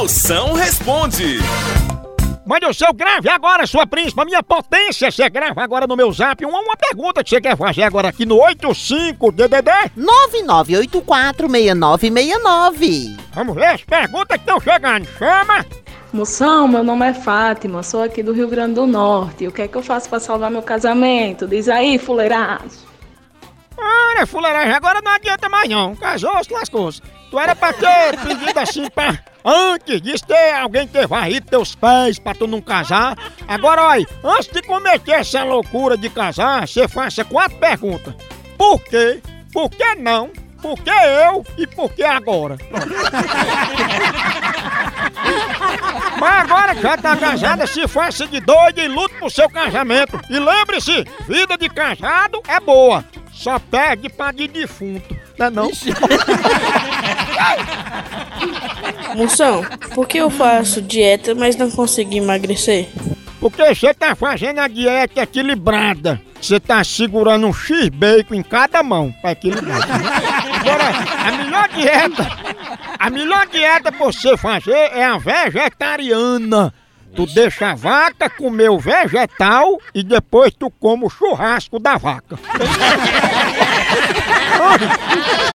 Moção responde. Mande o seu grave agora, sua príncipa, minha potência. Você grava agora no meu zap uma, uma pergunta que você quer fazer agora aqui no 85DDD. 99846969. Vamos ver as perguntas que estão chegando. Chama! Moção, meu nome é Fátima, sou aqui do Rio Grande do Norte. O que é que eu faço pra salvar meu casamento? Diz aí, fuleiragem. Olha, fuleiragem, agora não adianta mais não. Casou-se, lascou-se. Tu era pra ter pedido assim pra... Antes disso ter alguém ter varrido teus pés pra tu não casar. Agora, olha, antes de cometer essa loucura de casar, você faça quatro perguntas. Por quê? Por que não? Por que eu? E por que agora? Mas agora que já tá casada, se faça de doido e lute pro seu casamento. E lembre-se, vida de casado é boa. Só perde pra de defunto, não é não? Moção, por que eu faço dieta, mas não consigo emagrecer? Porque você tá fazendo a dieta equilibrada. Você tá segurando um X-bacon em cada mão pra equilibrar. Agora, a melhor dieta, a melhor dieta pra você fazer é a vegetariana. Tu deixa a vaca comer o vegetal e depois tu come o churrasco da vaca.